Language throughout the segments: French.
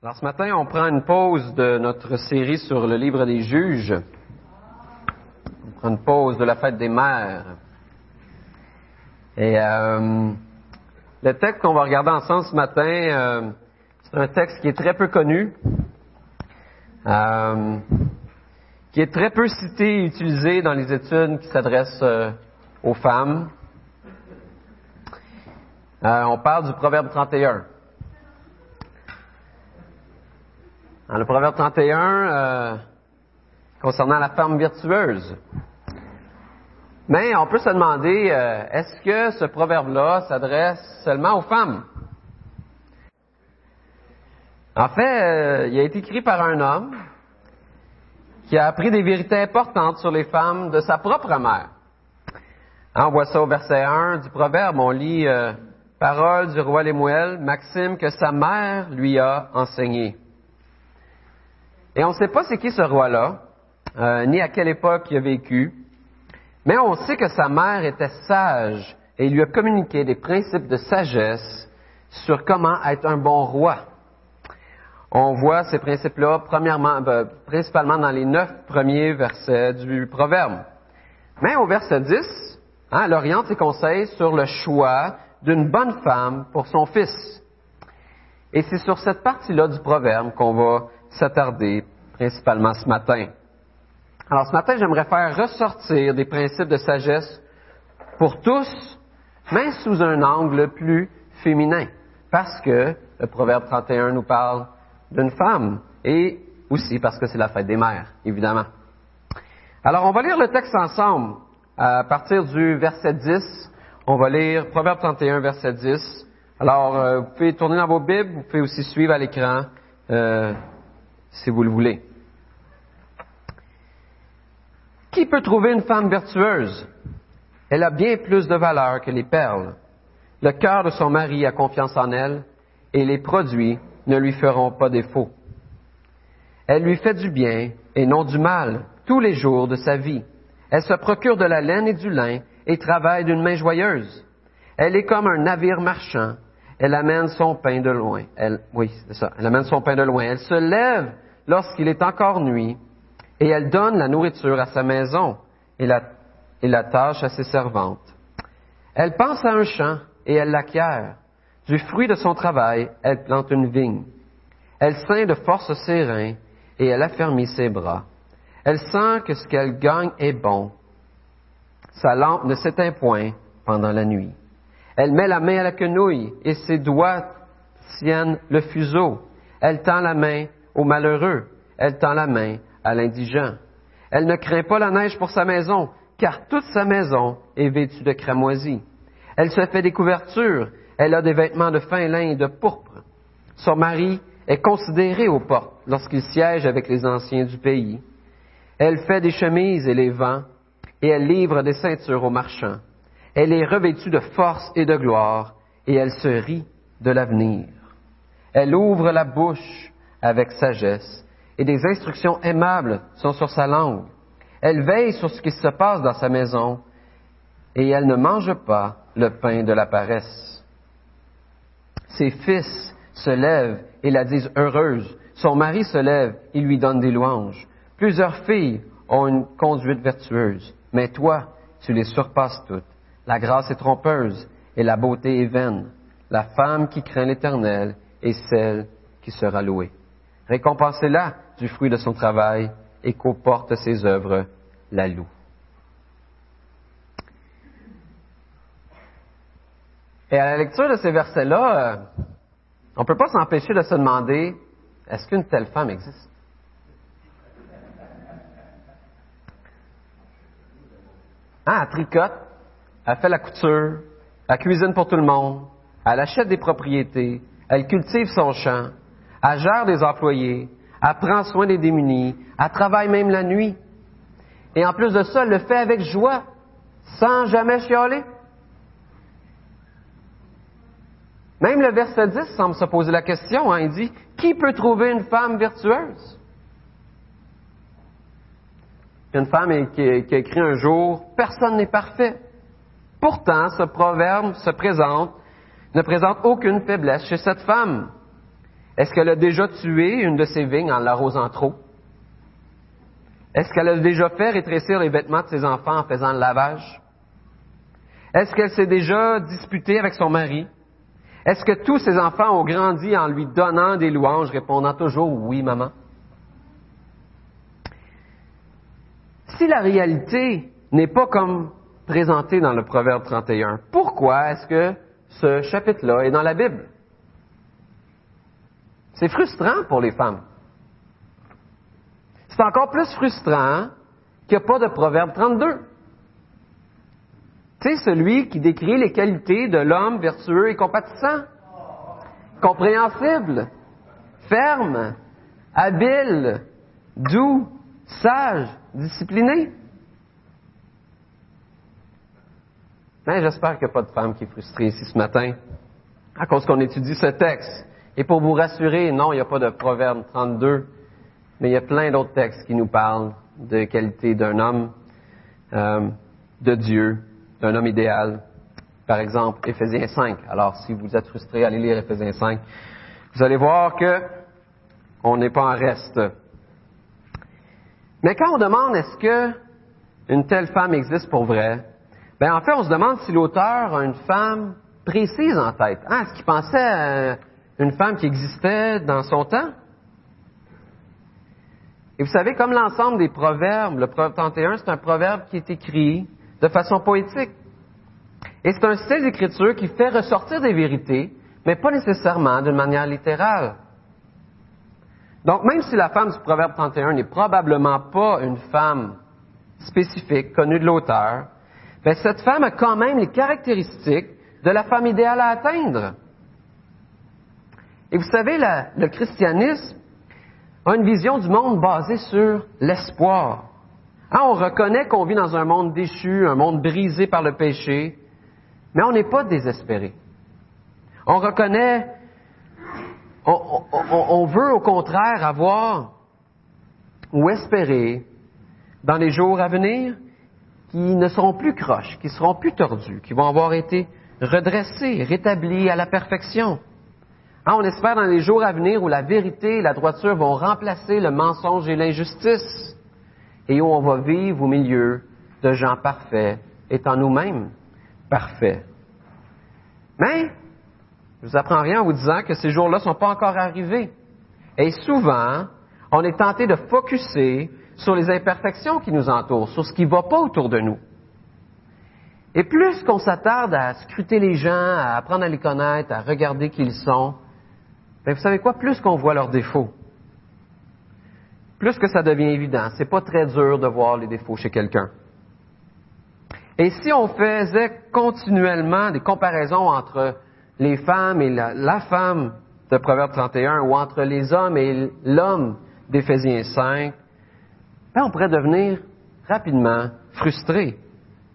Alors ce matin, on prend une pause de notre série sur le livre des juges. On prend une pause de la fête des mères. Et euh, le texte qu'on va regarder ensemble ce matin, euh, c'est un texte qui est très peu connu, euh, qui est très peu cité et utilisé dans les études qui s'adressent euh, aux femmes. Euh, on parle du Proverbe 31. Dans le Proverbe 31, euh, concernant la femme virtueuse. Mais on peut se demander, euh, est-ce que ce proverbe-là s'adresse seulement aux femmes? En fait, euh, il a été écrit par un homme qui a appris des vérités importantes sur les femmes de sa propre mère. Hein, on voit ça au verset 1 du proverbe, on lit Parole du roi Lémuel, Maxime que sa mère lui a enseigné. Et on ne sait pas c'est qui ce roi-là, euh, ni à quelle époque il a vécu, mais on sait que sa mère était sage et lui a communiqué des principes de sagesse sur comment être un bon roi. On voit ces principes-là premièrement, ben, principalement dans les neuf premiers versets du proverbe. Mais au verset 10, hein, elle oriente ses conseils sur le choix d'une bonne femme pour son fils. Et c'est sur cette partie-là du proverbe qu'on va s'attarder principalement ce matin. Alors ce matin, j'aimerais faire ressortir des principes de sagesse pour tous, mais sous un angle plus féminin, parce que le Proverbe 31 nous parle d'une femme, et aussi parce que c'est la fête des mères, évidemment. Alors on va lire le texte ensemble. À partir du verset 10, on va lire Proverbe 31, verset 10. Alors, euh, vous pouvez tourner dans vos Bibles, vous pouvez aussi suivre à l'écran euh, si vous le voulez. Qui peut trouver une femme vertueuse? Elle a bien plus de valeur que les perles. Le cœur de son mari a confiance en elle, et les produits ne lui feront pas défaut. Elle lui fait du bien et non du mal tous les jours de sa vie. Elle se procure de la laine et du lin et travaille d'une main joyeuse. Elle est comme un navire marchand. Elle amène son pain de loin. Elle, se lève lorsqu'il est encore nuit et elle donne la nourriture à sa maison et la, et tâche à ses servantes. Elle pense à un champ et elle l'acquiert. Du fruit de son travail, elle plante une vigne. Elle ceint de force ses reins et elle affermit ses bras. Elle sent que ce qu'elle gagne est bon. Sa lampe ne s'éteint point pendant la nuit. Elle met la main à la quenouille et ses doigts tiennent le fuseau. Elle tend la main au malheureux. Elle tend la main à l'indigent. Elle ne craint pas la neige pour sa maison, car toute sa maison est vêtue de cramoisie. Elle se fait des couvertures. Elle a des vêtements de fin lin et de pourpre. Son mari est considéré aux portes lorsqu'il siège avec les anciens du pays. Elle fait des chemises et les vend, et elle livre des ceintures aux marchands. Elle est revêtue de force et de gloire, et elle se rit de l'avenir. Elle ouvre la bouche avec sagesse, et des instructions aimables sont sur sa langue. Elle veille sur ce qui se passe dans sa maison, et elle ne mange pas le pain de la paresse. Ses fils se lèvent et la disent heureuse. Son mari se lève et lui donne des louanges. Plusieurs filles ont une conduite vertueuse, mais toi, tu les surpasses toutes. La grâce est trompeuse et la beauté est vaine. La femme qui craint l'Éternel est celle qui sera louée. Récompensez-la du fruit de son travail et qu'au porte ses œuvres la loue. Et à la lecture de ces versets-là, euh, on ne peut pas s'empêcher de se demander, est-ce qu'une telle femme existe? Elle tricote, elle fait la couture, elle cuisine pour tout le monde, elle achète des propriétés, elle cultive son champ, elle gère des employés, elle prend soin des démunis, elle travaille même la nuit. Et en plus de ça, elle le fait avec joie, sans jamais chialer. Même le verset 10 semble se poser la question. Hein, il dit, qui peut trouver une femme vertueuse? Une femme qui, a écrit un jour, personne n'est parfait. Pourtant, ce proverbe se présente, ne présente aucune faiblesse chez cette femme. Est-ce qu'elle a déjà tué une de ses vignes en l'arrosant trop? Est-ce qu'elle a déjà fait rétrécir les vêtements de ses enfants en faisant le lavage? Est-ce qu'elle s'est déjà disputée avec son mari? Est-ce que tous ses enfants ont grandi en lui donnant des louanges, répondant toujours oui, maman? Si la réalité n'est pas comme présentée dans le Proverbe 31, pourquoi est-ce que ce chapitre-là est dans la Bible? C'est frustrant pour les femmes. C'est encore plus frustrant qu'il n'y a pas de Proverbe 32. C'est celui qui décrit les qualités de l'homme vertueux et compatissant, compréhensible, ferme, habile, doux, sage, discipliné. Mais j'espère qu'il n'y a pas de femme qui est frustrée ici ce matin à cause qu'on étudie ce texte. Et pour vous rassurer, non, il n'y a pas de Proverbe 32, mais il y a plein d'autres textes qui nous parlent de qualité d'un homme, euh, de Dieu, d'un homme idéal. Par exemple, Éphésiens 5. Alors, si vous êtes frustré, allez lire Éphésiens 5. Vous allez voir que on n'est pas en reste. Mais quand on demande est-ce que une telle femme existe pour vrai, ben en fait, on se demande si l'auteur a une femme précise en tête. Ah, est-ce qu'il pensait à une femme qui existait dans son temps? Et vous savez, comme l'ensemble des proverbes, le proverbe 31, c'est un proverbe qui est écrit de façon poétique. Et c'est un style d'écriture qui fait ressortir des vérités, mais pas nécessairement d'une manière littérale. Donc, même si la femme du Proverbe 31 n'est probablement pas une femme spécifique, connue de l'auteur, ben, cette femme a quand même les caractéristiques de la femme idéale à atteindre. Et vous savez, le christianisme a une vision du monde basée sur l'espoir. Hein, on reconnaît qu'on vit dans un monde déchu, un monde brisé par le péché, mais on n'est pas désespéré. On reconnaît, on, veut au contraire avoir ou espérer dans les jours à venir qui ne seront plus croches, qui seront plus tordus, qui vont avoir été redressés, rétablis à la perfection. Hein, on espère dans les jours à venir où la vérité et la droiture vont remplacer le mensonge et l'injustice et où on va vivre au milieu de gens parfaits, étant nous-mêmes parfaits. Mais, je vous apprends rien en vous disant que ces jours-là ne sont pas encore arrivés. Et souvent, on est tenté de focuser sur les imperfections qui nous entourent, sur ce qui ne va pas autour de nous. Et plus qu'on s'attarde à scruter les gens, à apprendre à les connaître, à regarder qui ils sont, ben vous savez quoi, plus qu'on voit leurs défauts plus que ça devient évident. C'est pas très dur de voir les défauts chez quelqu'un. Et si on faisait continuellement des comparaisons entre les femmes et la, femme de Proverbe 31 ou entre les hommes et l'homme d'Éphésiens 5, ben on pourrait devenir rapidement frustré.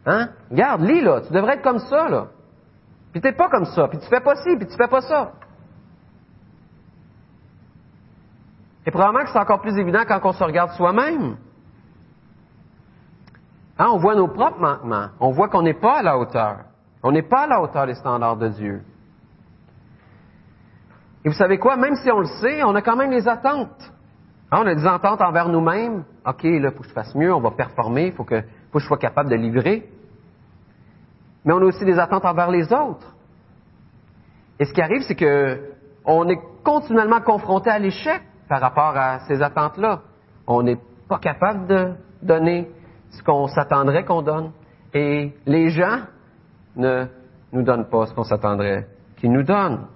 Hein? Regarde, lis là, tu devrais être comme ça, là. Puis t'es pas comme ça, puis tu fais pas ci, puis tu fais pas ça. Et probablement que c'est encore plus évident quand on se regarde soi-même. Hein, on voit nos propres manquements. On voit qu'on n'est pas à la hauteur. On n'est pas à la hauteur des standards de Dieu. Et vous savez quoi? Même si on le sait, on a quand même des attentes. Hein, on a des attentes envers nous-mêmes. OK, là, il faut que je fasse mieux, on va performer, il faut que, faut que je sois capable de livrer. Mais on a aussi des attentes envers les autres. Et ce qui arrive, c'est que on est continuellement confronté à l'échec par rapport à ces attentes-là. On n'est pas capable de donner ce qu'on s'attendrait qu'on donne. Et les gens ne nous donnent pas ce qu'on s'attendrait qu'ils nous donnent.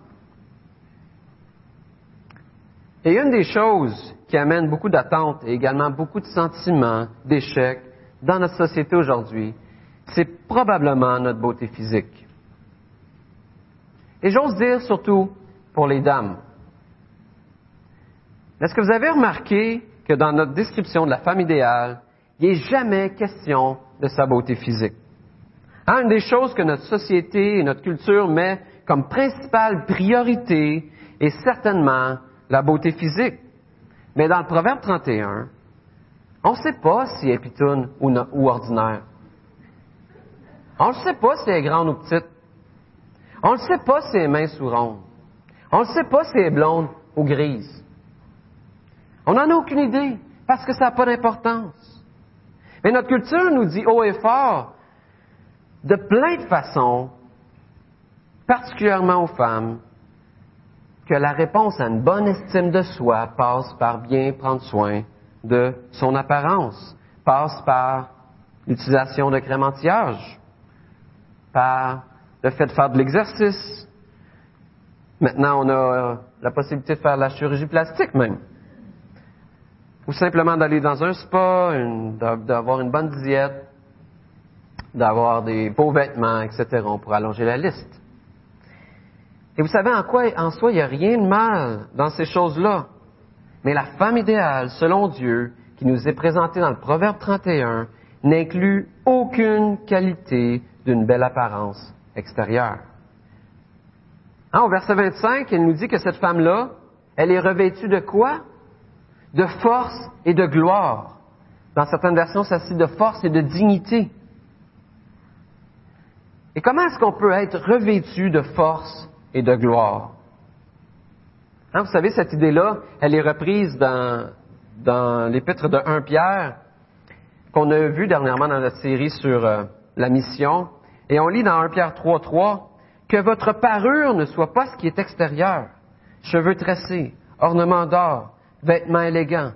Et une des choses qui amène beaucoup d'attentes et également beaucoup de sentiments d'échec dans notre société aujourd'hui, c'est probablement notre beauté physique. Et j'ose dire surtout pour les dames. Est-ce que vous avez remarqué que dans notre description de la femme idéale, il n'est jamais question de sa beauté physique? Hein, une des choses que notre société et notre culture met comme principale priorité est certainement la beauté physique. Mais dans le Proverbe 31, on ne sait pas si elle est pitoune ou, ordinaire. On ne sait pas si elle est grande ou petite. On ne sait pas si elle est mince ou ronde. On ne sait pas si elle est blonde ou grises. On n'en a aucune idée parce que ça n'a pas d'importance. Mais notre culture nous dit haut et fort, de plein de façons, particulièrement aux femmes, que la réponse à une bonne estime de soi passe par bien prendre soin de son apparence, passe par l'utilisation de crème anti-âge, par le fait de faire de l'exercice. Maintenant, on a la possibilité de faire de la chirurgie plastique même. Ou simplement d'aller dans un spa, d'avoir une bonne diète, d'avoir des beaux vêtements, etc. On pourrait allonger la liste. Et vous savez en quoi, en soi, il n'y a rien de mal dans ces choses-là. Mais la femme idéale, selon Dieu, qui nous est présentée dans le Proverbe 31, n'inclut aucune qualité d'une belle apparence extérieure. Hein, au verset 25, elle nous dit que cette femme-là, elle est revêtue de quoi? De force et de gloire. Dans certaines versions, ça cite de force et de dignité. Et comment est-ce qu'on peut être revêtu de force et de gloire? Hein, vous savez, cette idée-là, elle est reprise dans, l'épître de 1 Pierre, qu'on a vu dernièrement dans notre série sur euh, la mission. Et on lit dans 1 Pierre 3, 3, que votre parure ne soit pas ce qui est extérieur, cheveux tressés, ornements d'or, vêtements élégants,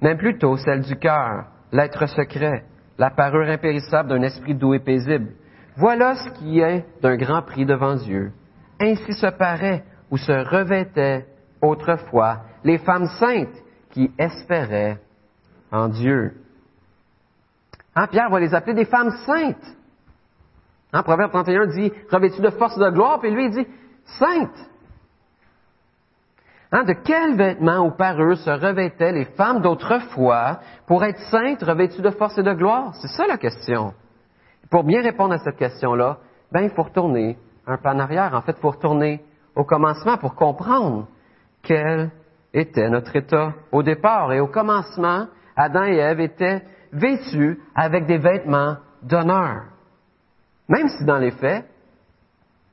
mais plutôt celle du cœur, l'être secret, la parure impérissable d'un esprit doux et paisible. Voilà ce qui est d'un grand prix devant Dieu. Ainsi se paraît ou se revêtaient autrefois les femmes saintes qui espéraient en Dieu. Hein, Pierre va les appeler des femmes saintes. Hein, Proverbe 31 dit revêtues de force et de gloire, puis lui il dit saintes. Hein, de quels vêtements ou parures se revêtaient les femmes d'autrefois pour être saintes, revêtues de force et de gloire? C'est ça la question. Pour bien répondre à cette question-là, ben, il faut retourner un en arrière. En fait, faut retourner au commencement pour comprendre quel était notre état au départ. Et au commencement, Adam et Ève étaient vêtus avec des vêtements d'honneur. Même si dans les faits,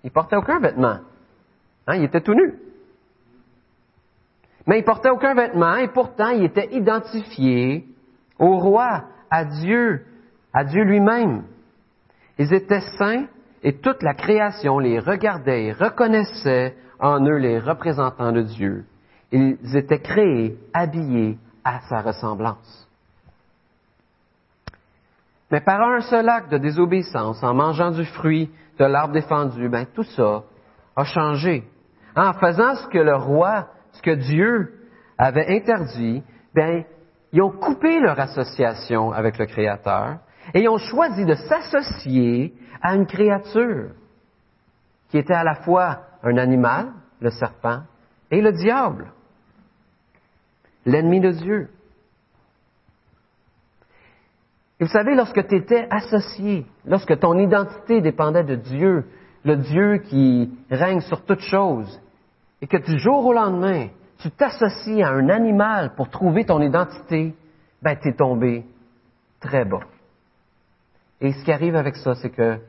ils portaient aucun vêtement. Hein, ils étaient tout nus. Mais ils portaient aucun vêtement et pourtant ils étaient identifiés au roi, à Dieu, à Dieu lui-même. Ils étaient saints et toute la création les regardait et reconnaissait en eux les représentants de Dieu. Ils étaient créés, habillés à sa ressemblance. Mais par un seul acte de désobéissance, en mangeant du fruit de l'arbre défendu, ben, tout ça a changé. En faisant ce que le roi, ce que Dieu avait interdit, ben, ils ont coupé leur association avec le Créateur et ils ont choisi de s'associer à une créature qui était à la fois un animal, le serpent, et le diable l'ennemi de Dieu. Et vous savez, lorsque tu étais associé, lorsque ton identité dépendait de Dieu, le Dieu qui règne sur toutes choses, et que du jour au lendemain, tu t'associes à un animal pour trouver ton identité, ben, tu es tombé très bas. Et ce qui arrive avec ça, c'est que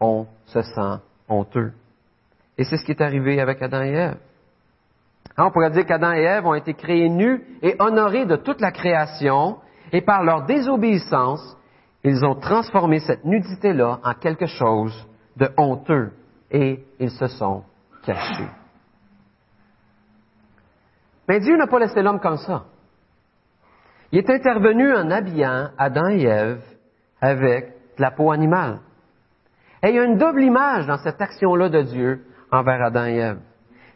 on se sent honteux. Et c'est ce qui est arrivé avec Adam et Ève. Hein, on pourrait dire qu'Adam et Ève ont été créés nus et honorés de toute la création, et par leur désobéissance, ils ont transformé cette nudité-là en quelque chose de honteux, et ils se sont cachés. Mais Dieu n'a pas laissé l'homme comme ça. Il est intervenu en habillant Adam et Ève avec la peau animale. Et il y a une double image dans cette action-là de Dieu envers Adam et Ève.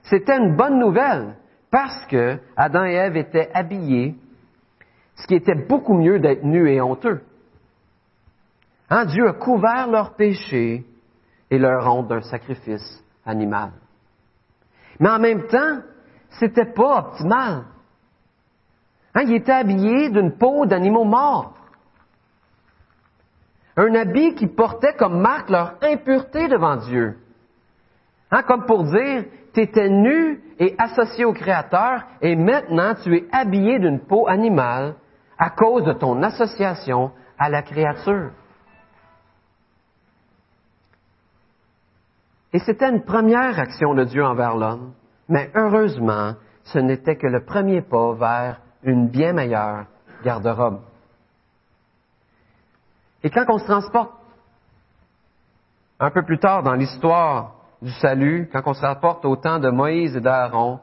C'était une bonne nouvelle parce que Adam et Ève étaient habillés, ce qui était beaucoup mieux d'être nus et honteux. Hein, Dieu a couvert leurs péchés et leur honte d'un sacrifice animal. Mais en même temps, c'était pas optimal. Hein, ils étaient habillés d'une peau d'animaux morts. Un habit qui portait comme marque leur impureté devant Dieu. Hein, comme pour dire, tu étais nu et associé au Créateur, et maintenant tu es habillé d'une peau animale à cause de ton association à la créature. Et c'était une première action de Dieu envers l'homme, mais heureusement, ce n'était que le premier pas vers une bien meilleure garde-robe. Et quand on se transporte un peu plus tard dans l'histoire du salut, quand on se rapporte au temps de Moïse et d'Aaron,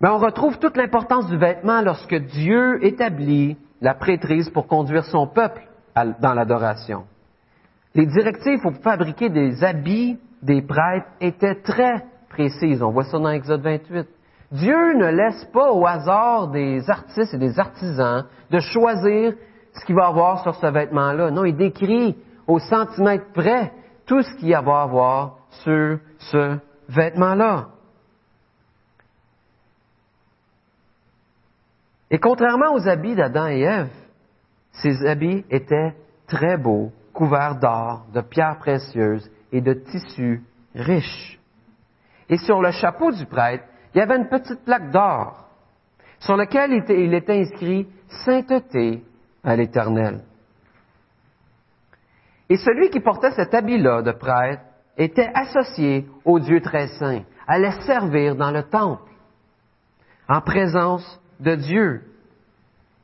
ben on retrouve toute l'importance du vêtement lorsque Dieu établit la prêtrise pour conduire son peuple dans l'adoration. Les directives pour fabriquer des habits des prêtres étaient très précises. On voit ça dans Exode 28. Dieu ne laisse pas au hasard des artistes et des artisans de choisir ce qu'il va avoir sur ce vêtement-là. Non, il décrit au centimètre près tout ce qu'il va avoir sur ce vêtement-là. Et contrairement aux habits d'Adam et Ève, ces habits étaient très beaux, couverts d'or, de pierres précieuses et de tissus riches. Et sur le chapeau du prêtre, il y avait une petite plaque d'or sur laquelle il était inscrit Sainteté à l'Éternel. Et celui qui portait cet habit-là de prêtre était associé au Dieu très saint, allait servir dans le temple, en présence de Dieu.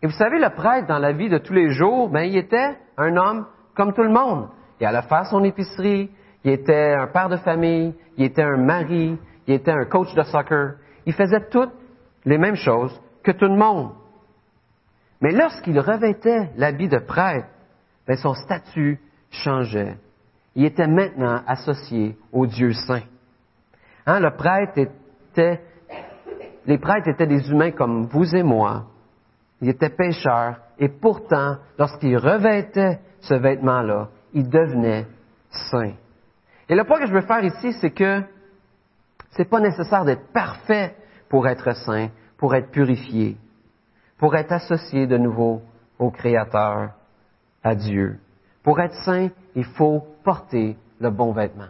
Et vous savez, le prêtre, dans la vie de tous les jours, ben, il était un homme comme tout le monde. Il allait faire son épicerie, il était un père de famille, il était un mari, il était un coach de soccer. Il faisait toutes les mêmes choses que tout le monde. Mais lorsqu'il revêtait l'habit de prêtre, ben, son statut changeait. Il était maintenant associé au Dieu saint. Hein, le prêtre était, les prêtres étaient des humains comme vous et moi. Ils étaient pécheurs. Et pourtant, lorsqu'ils revêtaient ce vêtement-là, ils devenaient saints. Et le point que je veux faire ici, c'est que c'est pas nécessaire d'être parfait pour être saint, pour être purifié, pour être associé de nouveau au Créateur, à Dieu. Pour être saint, il faut porter le bon vêtement.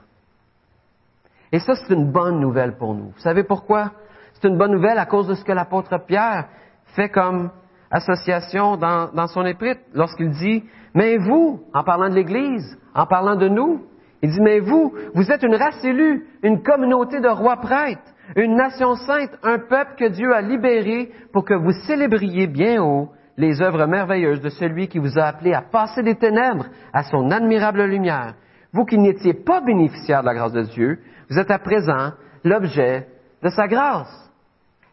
Et ça, c'est une bonne nouvelle pour nous. Vous savez pourquoi? C'est une bonne nouvelle à cause de ce que l'apôtre Pierre fait comme association dans, son épître lorsqu'il dit, mais vous, en parlant de l'Église, en parlant de nous, il dit, mais vous, vous êtes une race élue, une communauté de rois prêtres, une nation sainte, un peuple que Dieu a libéré pour que vous célébriez bien haut les œuvres merveilleuses de celui qui vous a appelé à passer des ténèbres à son admirable lumière. Vous qui n'étiez pas bénéficiaire de la grâce de Dieu, vous êtes à présent l'objet de sa grâce.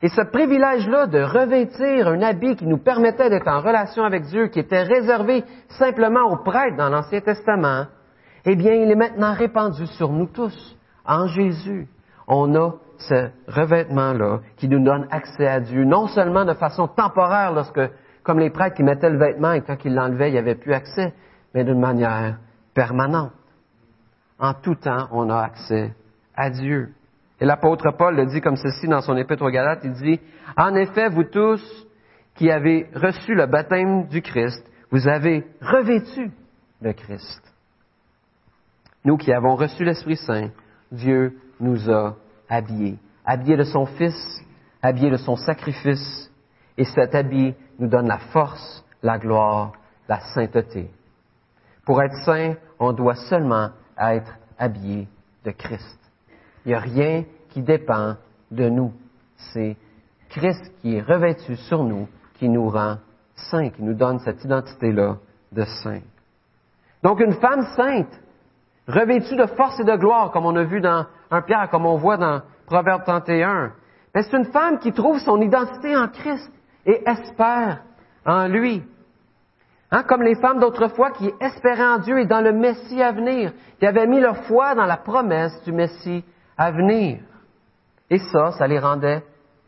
Et ce privilège-là de revêtir un habit qui nous permettait d'être en relation avec Dieu, qui était réservé simplement aux prêtres dans l'Ancien Testament, eh bien, il est maintenant répandu sur nous tous, en Jésus. On a ce revêtement-là qui nous donne accès à Dieu, non seulement de façon temporaire, lorsque, comme les prêtres qui mettaient le vêtement et quand ils l'enlevaient, il n'y avait plus accès, mais d'une manière permanente. En tout temps, on a accès à Dieu. Et l'apôtre Paul le dit comme ceci dans son épître aux Galates, il dit, En effet, vous tous qui avez reçu le baptême du Christ, vous avez revêtu le Christ. Nous qui avons reçu l'Esprit Saint, Dieu nous a habillés, habillés de son Fils, habillés de son sacrifice, et cet habit nous donne la force, la gloire, la sainteté. Pour être saint, on doit seulement être habillé de Christ. Il n'y a rien qui dépend de nous. C'est Christ qui est revêtu sur nous, qui nous rend saints, qui nous donne cette identité-là de saint. Donc une femme sainte, revêtue de force et de gloire, comme on a vu dans un Pierre, comme on voit dans Proverbe 31, mais c'est une femme qui trouve son identité en Christ et espère en lui. Hein, comme les femmes d'autrefois qui espéraient en Dieu et dans le Messie à venir, qui avaient mis leur foi dans la promesse du Messie à venir. Et ça, ça les rendait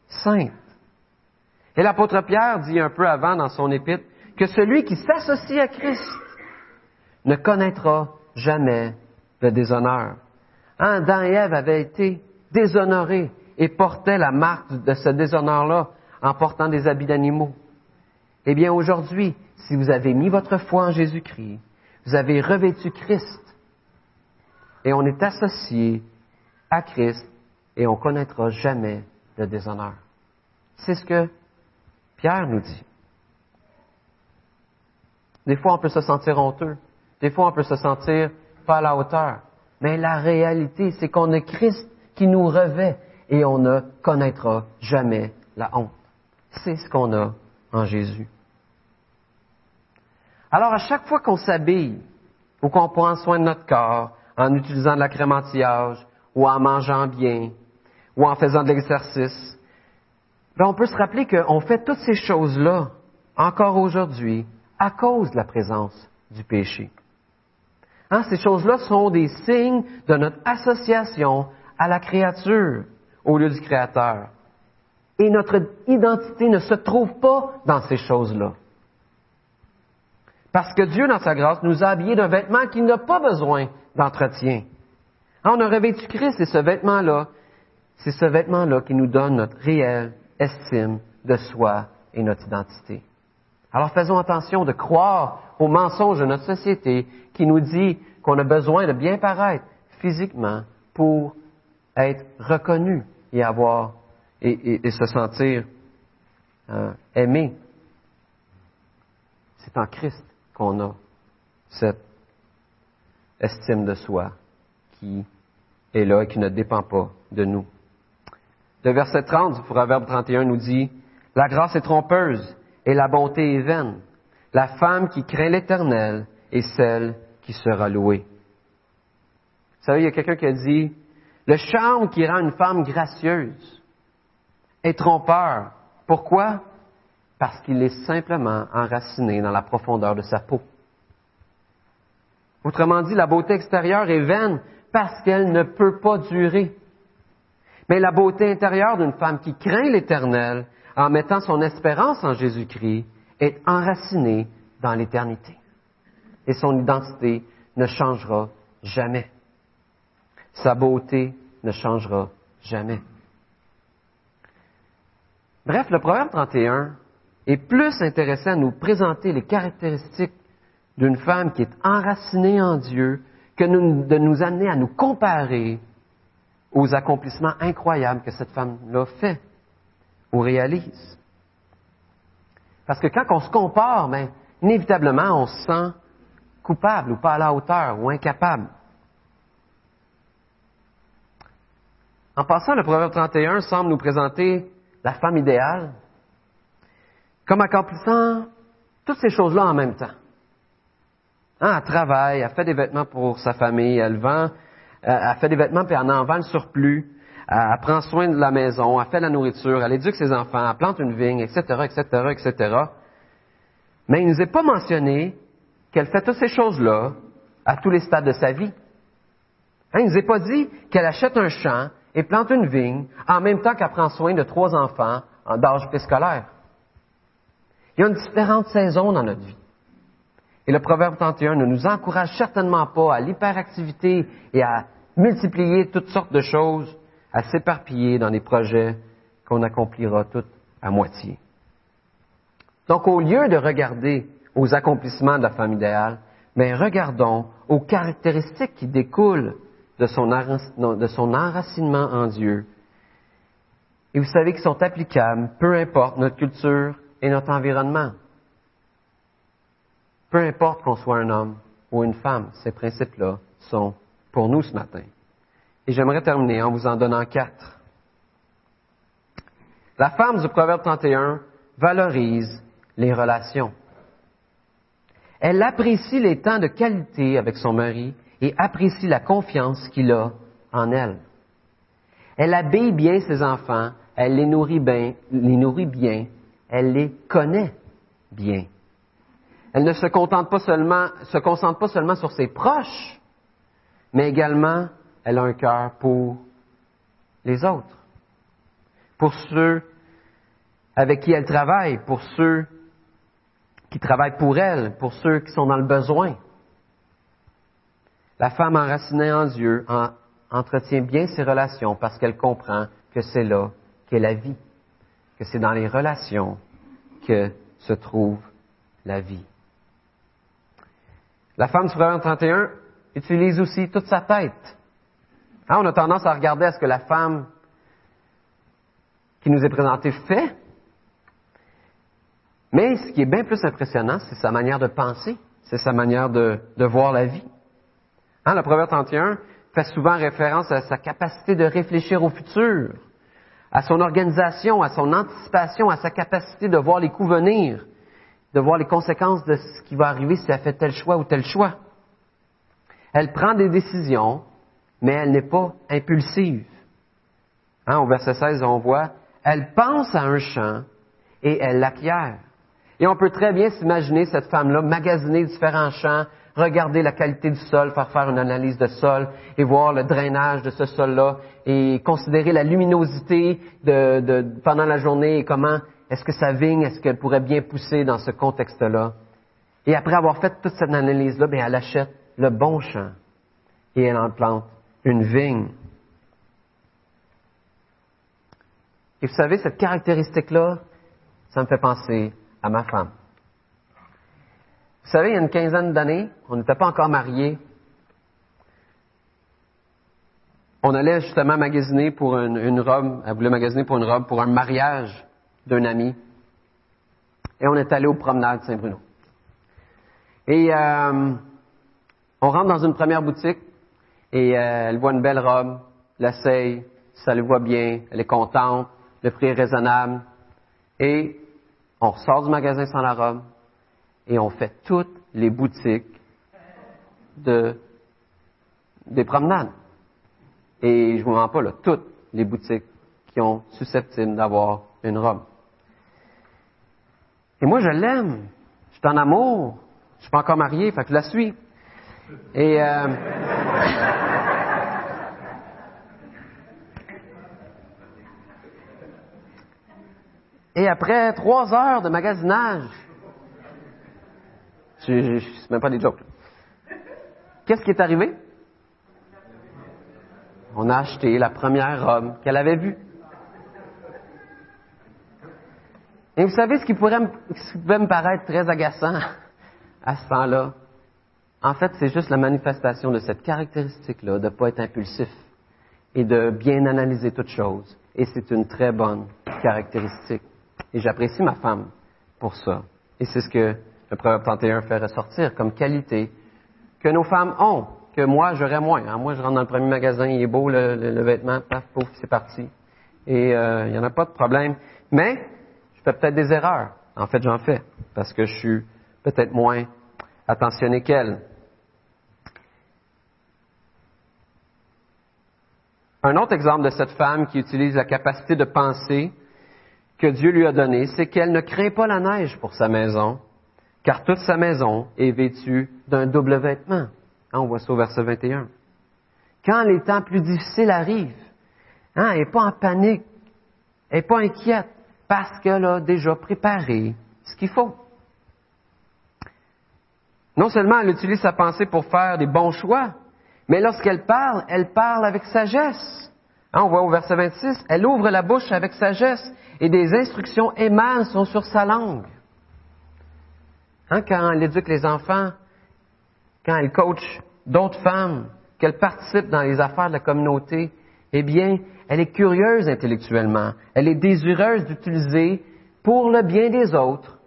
saintes. Et l'apôtre Pierre dit un peu avant dans son épître que celui qui s'associe à Christ ne connaîtra jamais de déshonneur. Hein, Adam et Ève avaient été déshonorés et portaient la marque de ce déshonneur-là en portant des habits d'animaux. Eh bien, aujourd'hui, si vous avez mis votre foi en Jésus-Christ, vous avez revêtu Christ et on est associé à Christ et on connaîtra jamais de déshonneur. C'est ce que Pierre nous dit. Des fois, on peut se sentir honteux. Des fois, on peut se sentir pas à la hauteur. Mais la réalité, c'est qu'on a Christ qui nous revêt et on ne connaîtra jamais la honte. C'est ce qu'on a en Jésus. Alors à chaque fois qu'on s'habille ou qu'on prend soin de notre corps en utilisant de la crème anti-âge ou en mangeant bien ou en faisant de l'exercice, ben on peut se rappeler qu'on fait toutes ces choses-là encore aujourd'hui à cause de la présence du péché. Hein, ces choses-là sont des signes de notre association à la créature au lieu du Créateur. Et notre identité ne se trouve pas dans ces choses-là. Parce que Dieu, dans sa grâce, nous a habillés d'un vêtement qui n'a pas besoin d'entretien. Hein, on a revêtu Christ et ce vêtement-là, c'est ce vêtement-là qui nous donne notre réelle estime de soi et notre identité. Alors faisons attention de croire aux mensonges de notre société qui nous dit qu'on a besoin de bien paraître physiquement pour être reconnu et avoir et, se sentir euh, aimé. C'est en Christ qu'on a cette estime de soi qui est là et qui ne dépend pas de nous. Le verset 30 du Proverbe 31 nous dit, La grâce est trompeuse et la bonté est vaine. La femme qui craint l'Éternel est celle qui sera louée. Vous savez, il y a quelqu'un qui a dit, le charme qui rend une femme gracieuse est trompeur. Pourquoi? Parce qu'il est simplement enraciné dans la profondeur de sa peau. Autrement dit, la beauté extérieure est vaine parce qu'elle ne peut pas durer. Mais la beauté intérieure d'une femme qui craint l'Éternel en mettant son espérance en Jésus-Christ, est enracinée dans l'éternité. Et son identité ne changera jamais. Sa beauté ne changera jamais. Bref, le Proverbe 31 est plus intéressant à nous présenter les caractéristiques d'une femme qui est enracinée en Dieu que de nous amener à nous comparer aux accomplissements incroyables que cette femme-là fait ou réalise. Parce que quand on se compare, ben, inévitablement, on se sent coupable ou pas à la hauteur ou incapable. En passant, le Proverbe 31 semble nous présenter la femme idéale comme accomplissant toutes ces choses-là en même temps. Hein, elle travaille, elle fait des vêtements pour sa famille, elle vend, euh, elle fait des vêtements puis elle en vend le surplus elle prend soin de la maison, elle fait la nourriture, elle éduque ses enfants, elle plante une vigne, etc., etc., etc. Mais il ne nous est pas mentionné qu'elle fait toutes ces choses-là à tous les stades de sa vie. Hein, il ne nous est pas dit qu'elle achète un champ et plante une vigne en même temps qu'elle prend soin de trois enfants d'âge préscolaire. Il y a une différente saison dans notre vie. Et le Proverbe 31 ne nous encourage certainement pas à l'hyperactivité et à multiplier toutes sortes de choses à s'éparpiller dans des projets qu'on accomplira tout à moitié. Donc, au lieu de regarder aux accomplissements de la femme idéale, mais regardons aux caractéristiques qui découlent de son, de son enracinement en Dieu. Et vous savez qu'ils sont applicables, peu importe notre culture et notre environnement. Peu importe qu'on soit un homme ou une femme, ces principes-là sont pour nous ce matin. Et j'aimerais terminer en vous en donnant quatre. La femme du Proverbe 31 valorise les relations. Elle apprécie les temps de qualité avec son mari et apprécie la confiance qu'il a en elle. Elle habille bien ses enfants, elle les nourrit bien, elle les connaît bien. Elle ne se contente pas seulement, se concentre pas seulement sur ses proches, mais également elle a un cœur pour les autres, pour ceux avec qui elle travaille, pour ceux qui travaillent pour elle, pour ceux qui sont dans le besoin. La femme enracinée en Dieu entretient bien ses relations parce qu'elle comprend que c'est là qu'est la vie, que c'est dans les relations que se trouve la vie. La femme du Proverbe 31 utilise aussi toute sa tête. Hein, on a tendance à regarder à ce que la femme qui nous est présentée fait. Mais ce qui est bien plus impressionnant, c'est sa manière de penser, c'est sa manière de, voir la vie. Hein, le Proverbe 31 fait souvent référence à sa capacité de réfléchir au futur, à son organisation, à son anticipation, à sa capacité de voir les coups venir, de voir les conséquences de ce qui va arriver si elle fait tel choix ou tel choix. Elle prend des décisions, mais elle n'est pas impulsive. Hein, au verset 16, on voit, elle pense à un champ et elle l'acquiert. Et on peut très bien s'imaginer cette femme-là magasiner différents champs, regarder la qualité du sol, faire faire une analyse de sol et voir le drainage de ce sol-là et considérer la luminosité de, pendant la journée et comment est-ce que sa vigne, est-ce qu'elle pourrait bien pousser dans ce contexte-là. Et après avoir fait toute cette analyse-là, bien, elle achète le bon champ et elle en plante une vigne. Et vous savez, cette caractéristique-là, ça me fait penser à ma femme. Vous savez, il y a une quinzaine d'années, on n'était pas encore mariés. On allait justement magasiner pour une, robe, elle voulait magasiner pour une robe pour un mariage d'un ami. Et on est allé aux promenades Saint-Bruno. Et euh, on rentre dans une première boutique et euh, elle voit une belle robe, l'essaye, ça le voit bien, elle est contente, le prix est raisonnable. Et on ressort du magasin sans la robe et on fait toutes les boutiques de, des promenades. Et je vous mens pas, toutes les boutiques qui ont susceptibles d'avoir une robe. Et moi, je l'aime. Je suis en amour. Je suis pas encore marié, fait que je la suis. Et euh, Et après trois heures de magasinage, je, même pas des jokes. Qu'est-ce qui est arrivé? On a acheté la première robe qu'elle avait vue. Et vous savez ce qui pourrait me, qui pouvait me paraître très agaçant à ce temps-là? En fait, c'est juste la manifestation de cette caractéristique-là, de ne pas être impulsif et de bien analyser toutes choses. Et c'est une très bonne caractéristique. Et j'apprécie ma femme pour ça. Et c'est ce que le Proverbe 31 fait ressortir comme qualité que nos femmes ont, que moi, j'aurais moins. Hein. Moi, je rentre dans le premier magasin, il est beau le, vêtement, paf, pouf, c'est parti. Et euh, il n'y en a pas de problème. Mais je fais peut-être des erreurs. En fait, j'en fais, parce que je suis peut-être moins attentionné qu'elle. Un autre exemple de cette femme qui utilise la capacité de penser que Dieu lui a donnée, c'est qu'elle ne craint pas la neige pour sa maison, car toute sa maison est vêtue d'un double vêtement. Hein, on voit ça au verset 21. Quand les temps plus difficiles arrivent, hein, elle n'est pas en panique, elle n'est pas inquiète, parce qu'elle a déjà préparé ce qu'il faut. Non seulement elle utilise sa pensée pour faire des bons choix, mais lorsqu'elle parle, elle parle avec sagesse. Hein, on voit au verset 26, elle ouvre la bouche avec sagesse et des instructions émanent sont sur sa langue. Hein, quand elle éduque les enfants, quand elle coach d'autres femmes, qu'elle participe dans les affaires de la communauté, eh bien, elle est curieuse intellectuellement. Elle est désireuse d'utiliser pour le bien des autres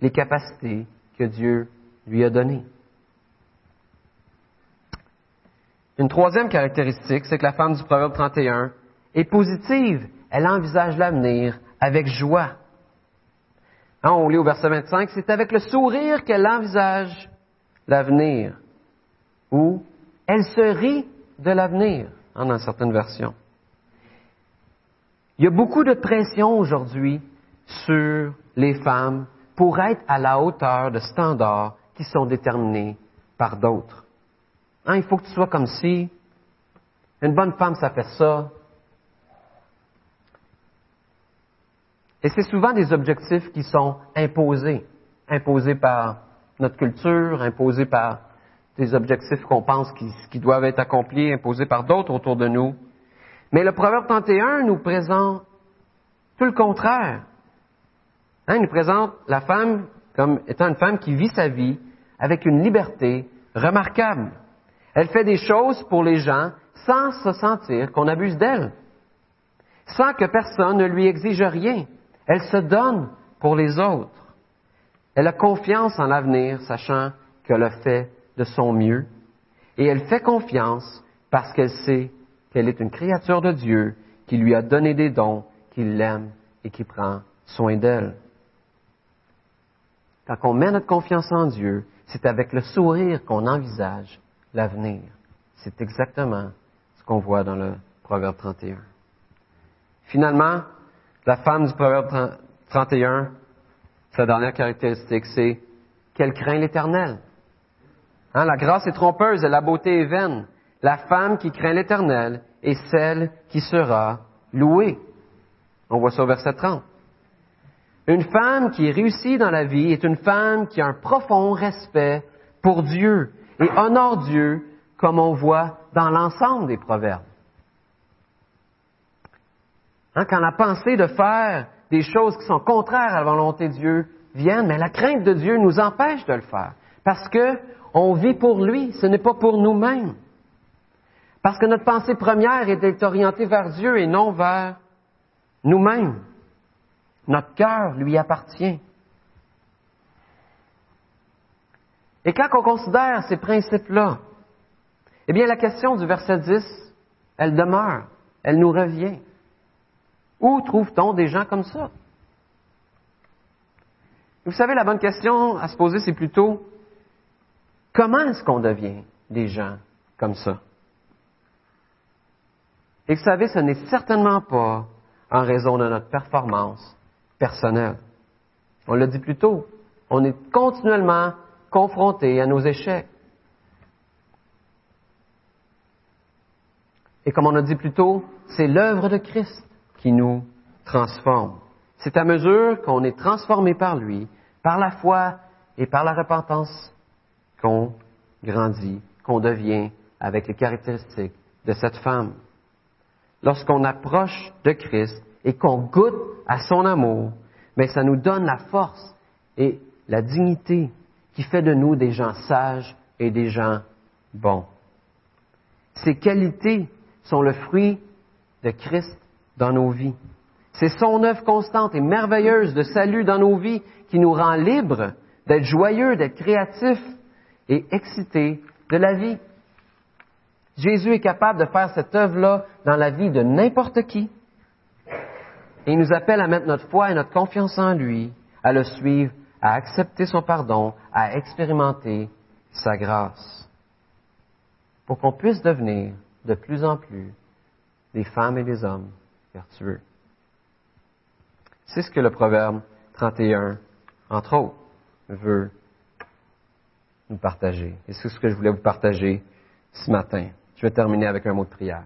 les capacités que Dieu lui a données. Une troisième caractéristique, c'est que la femme du Proverbe 31 est positive. Elle envisage l'avenir avec joie. Hein, on lit au verset 25, c'est avec le sourire qu'elle envisage l'avenir. Ou elle se rit de l'avenir, hein, dans certaines versions. Il y a beaucoup de pression aujourd'hui sur les femmes pour être à la hauteur de standards qui sont déterminés par d'autres. Hein, il faut que tu sois comme si. Une bonne femme, ça fait ça. Et c'est souvent des objectifs qui sont imposés, imposés par notre culture, imposés par des objectifs qu'on pense qui, doivent être accomplis, imposés par d'autres autour de nous. Mais le Proverbe 31 nous présente tout le contraire. Hein, il nous présente la femme comme étant une femme qui vit sa vie avec une liberté remarquable. Elle fait des choses pour les gens sans se sentir qu'on abuse d'elle, sans que personne ne lui exige rien. Elle se donne pour les autres. Elle a confiance en l'avenir, sachant qu'elle a fait de son mieux. Et elle fait confiance parce qu'elle sait qu'elle est une créature de Dieu qui lui a donné des dons qui l'aime et qui prend soin d'elle. Quand on met notre confiance en Dieu, c'est avec le sourire qu'on envisage l'avenir. C'est exactement ce qu'on voit dans le Proverbe 31. Finalement, la femme du Proverbe 31, sa dernière caractéristique, c'est qu'elle craint l'Éternel. Hein, la grâce est trompeuse et la beauté est vaine. La femme qui craint l'Éternel est celle qui sera louée. On voit ça au verset 30. Une femme qui réussit dans la vie est une femme qui a un profond respect pour Dieu et honore Dieu comme on voit dans l'ensemble des proverbes. Hein, quand la pensée de faire des choses qui sont contraires à la volonté de Dieu vient, mais la crainte de Dieu nous empêche de le faire. Parce que on vit pour lui, ce n'est pas pour nous-mêmes. Parce que notre pensée première est orientée vers Dieu et non vers nous-mêmes. Notre cœur lui appartient. Et quand on considère ces principes-là, eh bien la question du verset 10, elle demeure, elle nous revient. Où trouve-t-on des gens comme ça? Vous savez, la bonne question à se poser, c'est plutôt comment est-ce qu'on devient des gens comme ça? Et vous savez, ce n'est certainement pas en raison de notre performance personnelle. On l'a dit plus tôt, on est continuellement confronté à nos échecs. Et comme on a dit plus tôt, c'est l'œuvre de Christ qui nous transforme. C'est à mesure qu'on est transformé par lui, par la foi et par la repentance, qu'on grandit, qu'on devient avec les caractéristiques de cette femme. Lorsqu'on approche de Christ et qu'on goûte à son amour, mais ça nous donne la force et la dignité qui fait de nous des gens sages et des gens bons. Ces qualités sont le fruit de Christ dans nos vies. C'est son œuvre constante et merveilleuse de salut dans nos vies qui nous rend libres d'être joyeux, d'être créatifs et excités de la vie. Jésus est capable de faire cette œuvre-là dans la vie de n'importe qui. Et il nous appelle à mettre notre foi et notre confiance en lui, à le suivre, à accepter son pardon, à expérimenter sa grâce, pour qu'on puisse devenir de plus en plus des femmes et des hommes vertueux. C'est ce que le Proverbe 31, entre autres, veut nous partager. Et c'est ce que je voulais vous partager ce matin. Je vais terminer avec un mot de prière.